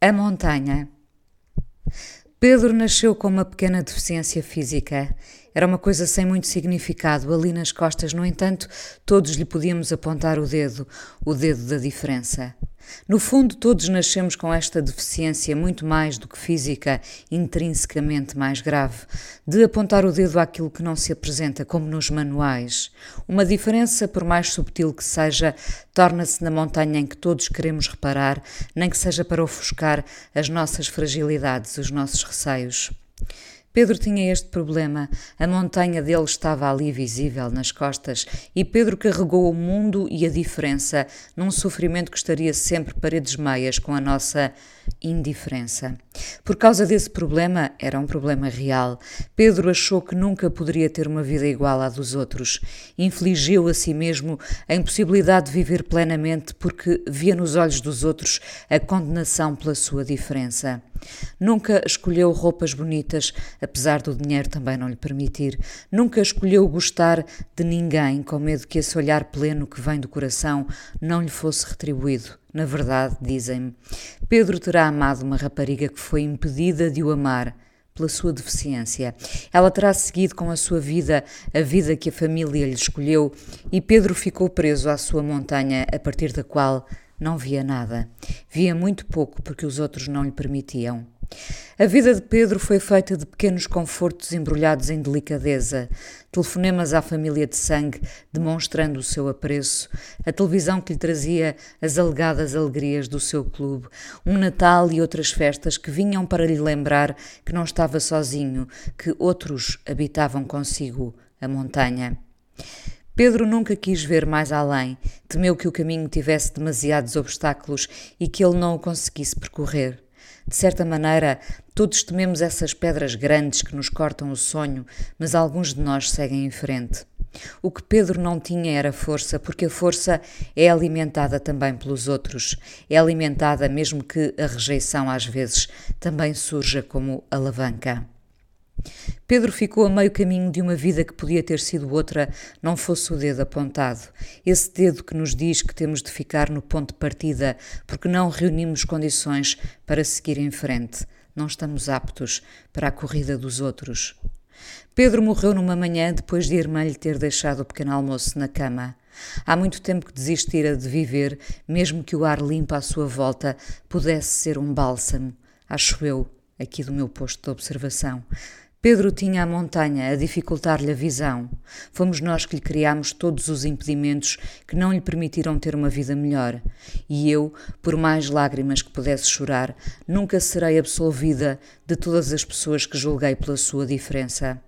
A montanha. Pedro nasceu com uma pequena deficiência física. Era uma coisa sem muito significado ali nas costas, no entanto, todos lhe podíamos apontar o dedo, o dedo da diferença. No fundo, todos nascemos com esta deficiência muito mais do que física, intrinsecamente mais grave, de apontar o dedo àquilo que não se apresenta, como nos manuais. Uma diferença, por mais subtil que seja, torna-se na montanha em que todos queremos reparar, nem que seja para ofuscar as nossas fragilidades, os nossos receios. Pedro tinha este problema. A montanha dele estava ali visível nas costas e Pedro carregou o mundo e a diferença num sofrimento que estaria sempre paredes meias com a nossa indiferença. Por causa desse problema, era um problema real. Pedro achou que nunca poderia ter uma vida igual à dos outros. Infligiu a si mesmo a impossibilidade de viver plenamente porque via nos olhos dos outros a condenação pela sua diferença. Nunca escolheu roupas bonitas, apesar do dinheiro também não lhe permitir. Nunca escolheu gostar de ninguém, com medo que esse olhar pleno que vem do coração não lhe fosse retribuído. Na verdade, dizem-me, Pedro terá amado uma rapariga que foi impedida de o amar pela sua deficiência. Ela terá seguido com a sua vida a vida que a família lhe escolheu e Pedro ficou preso à sua montanha a partir da qual não via nada. Via muito pouco porque os outros não lhe permitiam. A vida de Pedro foi feita de pequenos confortos embrulhados em delicadeza, telefonemas à família de sangue demonstrando o seu apreço, a televisão que lhe trazia as alegadas alegrias do seu clube, um Natal e outras festas que vinham para lhe lembrar que não estava sozinho, que outros habitavam consigo a montanha. Pedro nunca quis ver mais além, temeu que o caminho tivesse demasiados obstáculos e que ele não o conseguisse percorrer. De certa maneira, todos tememos essas pedras grandes que nos cortam o sonho, mas alguns de nós seguem em frente. O que Pedro não tinha era força, porque a força é alimentada também pelos outros, é alimentada mesmo que a rejeição às vezes também surja como alavanca. Pedro ficou a meio caminho de uma vida que podia ter sido outra, não fosse o dedo apontado. Esse dedo que nos diz que temos de ficar no ponto de partida porque não reunimos condições para seguir em frente. Não estamos aptos para a corrida dos outros. Pedro morreu numa manhã depois de a irmã lhe ter deixado o pequeno almoço na cama. Há muito tempo que desistira de viver, mesmo que o ar limpo à sua volta pudesse ser um bálsamo. Acho eu, aqui do meu posto de observação. Pedro tinha a montanha a dificultar-lhe a visão. Fomos nós que lhe criámos todos os impedimentos que não lhe permitiram ter uma vida melhor. E eu, por mais lágrimas que pudesse chorar, nunca serei absolvida de todas as pessoas que julguei pela sua diferença.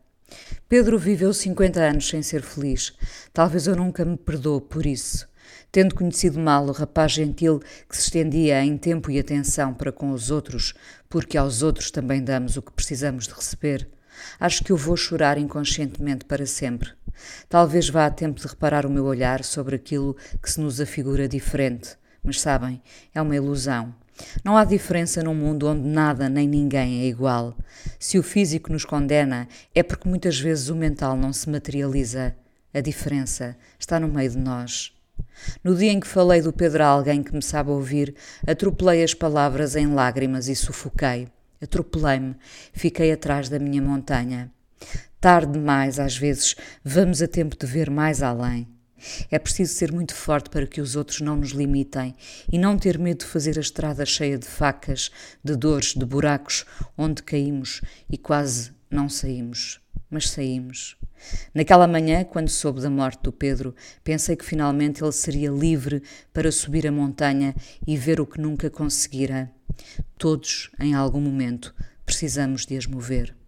Pedro viveu 50 anos sem ser feliz. Talvez eu nunca me perdoo por isso. Tendo conhecido mal o rapaz gentil que se estendia em tempo e atenção para com os outros, porque aos outros também damos o que precisamos de receber, Acho que eu vou chorar inconscientemente para sempre. Talvez vá a tempo de reparar o meu olhar sobre aquilo que se nos afigura diferente, mas sabem, é uma ilusão. Não há diferença num mundo onde nada nem ninguém é igual. Se o físico nos condena, é porque muitas vezes o mental não se materializa. A diferença está no meio de nós. No dia em que falei do Pedro a alguém que me sabe ouvir, atropelei as palavras em lágrimas e sufoquei. Atropelei-me, fiquei atrás da minha montanha. Tarde demais, às vezes, vamos a tempo de ver mais além. É preciso ser muito forte para que os outros não nos limitem e não ter medo de fazer a estrada cheia de facas, de dores, de buracos, onde caímos e quase não saímos. Mas saímos. Naquela manhã, quando soube da morte do Pedro, pensei que finalmente ele seria livre para subir a montanha e ver o que nunca conseguira Todos, em algum momento, precisamos de as mover.